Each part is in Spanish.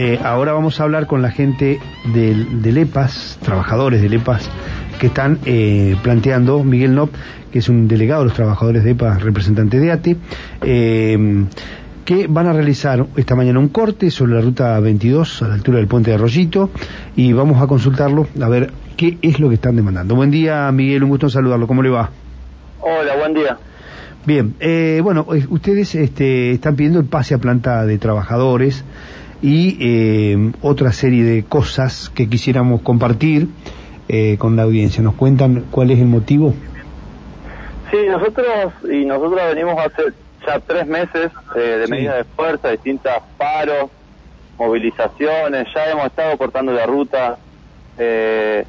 Eh, ahora vamos a hablar con la gente del, del EPAS, trabajadores del EPAS, que están eh, planteando, Miguel Nop, que es un delegado de los trabajadores de EPAS, representante de ATI, eh, que van a realizar esta mañana un corte sobre la ruta 22 a la altura del puente de Arroyito y vamos a consultarlo a ver qué es lo que están demandando. Buen día, Miguel, un gusto en saludarlo. ¿Cómo le va? Hola, buen día. Bien, eh, bueno, eh, ustedes este, están pidiendo el pase a planta de trabajadores y eh, otra serie de cosas que quisiéramos compartir eh, con la audiencia. ¿Nos cuentan cuál es el motivo? Sí, nosotros y nosotros venimos hace ya tres meses eh, de Sí. medidas de fuerza, distintas paros, movilizaciones, ya hemos estado cortando la ruta. Eh,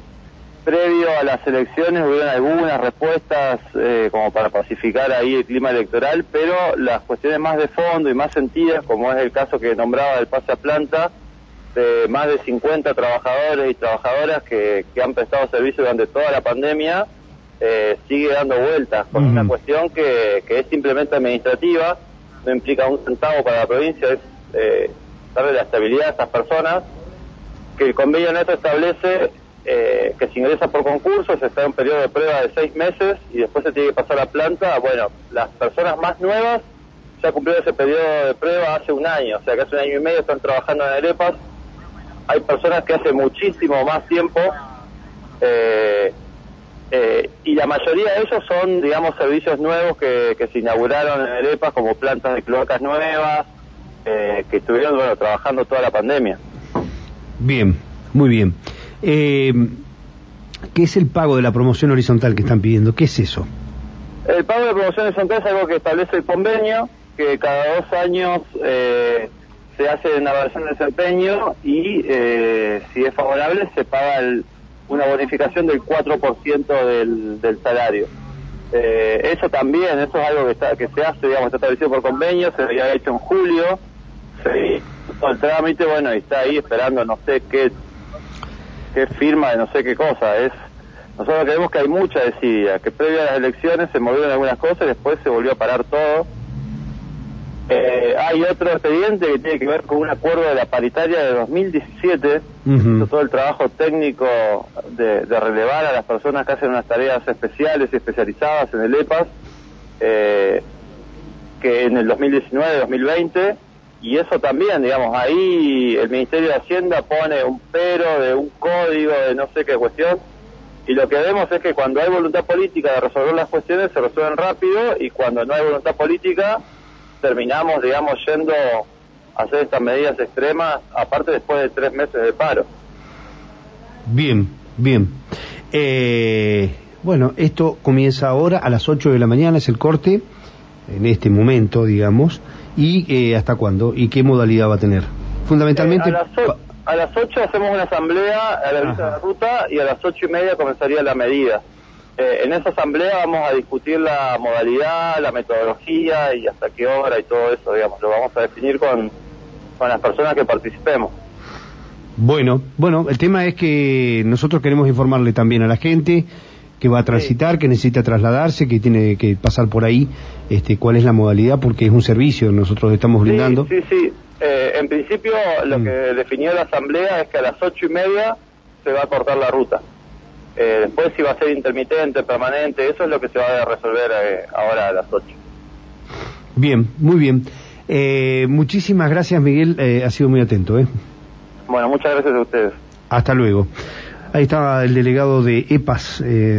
previo a las elecciones hubieron algunas respuestas eh, como para pacificar ahí el clima electoral, pero las cuestiones más de fondo y más sentidas, como es el caso que nombraba del pase a planta, de más de 50 trabajadores y trabajadoras que, que han prestado servicio durante toda la pandemia, eh, sigue dando vueltas con una cuestión que, que es simplemente administrativa, no implica un centavo para la provincia, es eh, darle la estabilidad a estas personas, que el convenio neto establece eh, que se ingresa por concurso, se está en un periodo de prueba de seis meses y después se tiene que pasar a planta. Bueno, las personas más nuevas ya cumplieron ese periodo de prueba hace un año, o sea que hace un año y medio están trabajando en Arepas. Hay personas que hace muchísimo más tiempo eh, eh, y la mayoría de ellos son, digamos, servicios nuevos que, se inauguraron en Arepas como plantas de cloacas nuevas eh, que estuvieron bueno, trabajando toda la pandemia. Bien, muy bien. Eh, ¿Qué es el pago de la promoción horizontal que están pidiendo? ¿Qué es eso? El pago de promoción horizontal es algo que establece el convenio, que cada dos años eh, se hace una evaluación de desempeño y eh, si es favorable se paga el- una bonificación del 4% del, del salario. Eh, eso también, eso es algo que, está, que se hace, digamos, está establecido por convenio, se había hecho en julio, se hizo el trámite, bueno, y está ahí esperando no sé qué, qué firma de no sé qué cosa, es nosotros creemos que hay mucha desidia, que previo a las elecciones se movieron algunas cosas y después se volvió a parar todo. Eh, hay otro expediente que tiene que ver con un acuerdo de la paritaria de 2017, Ujú. hizo todo el trabajo técnico de, de relevar a las personas que hacen unas tareas especiales y especializadas en el EPAS, eh, que en el 2019-2020, y eso también, digamos, ahí el Ministerio de Hacienda pone un pero de un código de no sé qué cuestión, y lo que vemos es que cuando hay voluntad política de resolver las cuestiones se resuelven rápido, y cuando no hay voluntad política terminamos, digamos, yendo a hacer estas medidas extremas, aparte después de tres meses de paro. Bien, bien. Eh, bueno, esto comienza ahora a las 8 de la mañana, es el corte, en este momento, digamos. ¿Y eh, hasta cuándo? ¿Y qué modalidad va a tener? Fundamentalmente... Eh, a, las o- a las 8 hacemos una asamblea a la vista de la ruta y a las ocho y media comenzaría la medida. Eh, en esa asamblea vamos a discutir la modalidad, la metodología y hasta qué hora y todo eso, digamos, lo vamos a definir con, con las personas que participemos. Bueno, bueno, el tema es que nosotros queremos informarle también a la gente que va a transitar, que necesita trasladarse, que tiene que pasar por ahí, este, cuál es la modalidad, porque es un servicio, nosotros estamos brindando. Sí, sí, sí. Eh, en principio lo Mm. que definió la asamblea es que a las ocho y media se va a cortar la ruta. Eh, después si va a ser intermitente, permanente, eso es lo que se va a resolver eh, ahora a las ocho. Bien, muy bien. Eh, muchísimas gracias, Miguel, ha sido muy atento. ¿eh? Bueno, muchas gracias a ustedes. Hasta luego. Ahí estaba el delegado de EPAS. eh,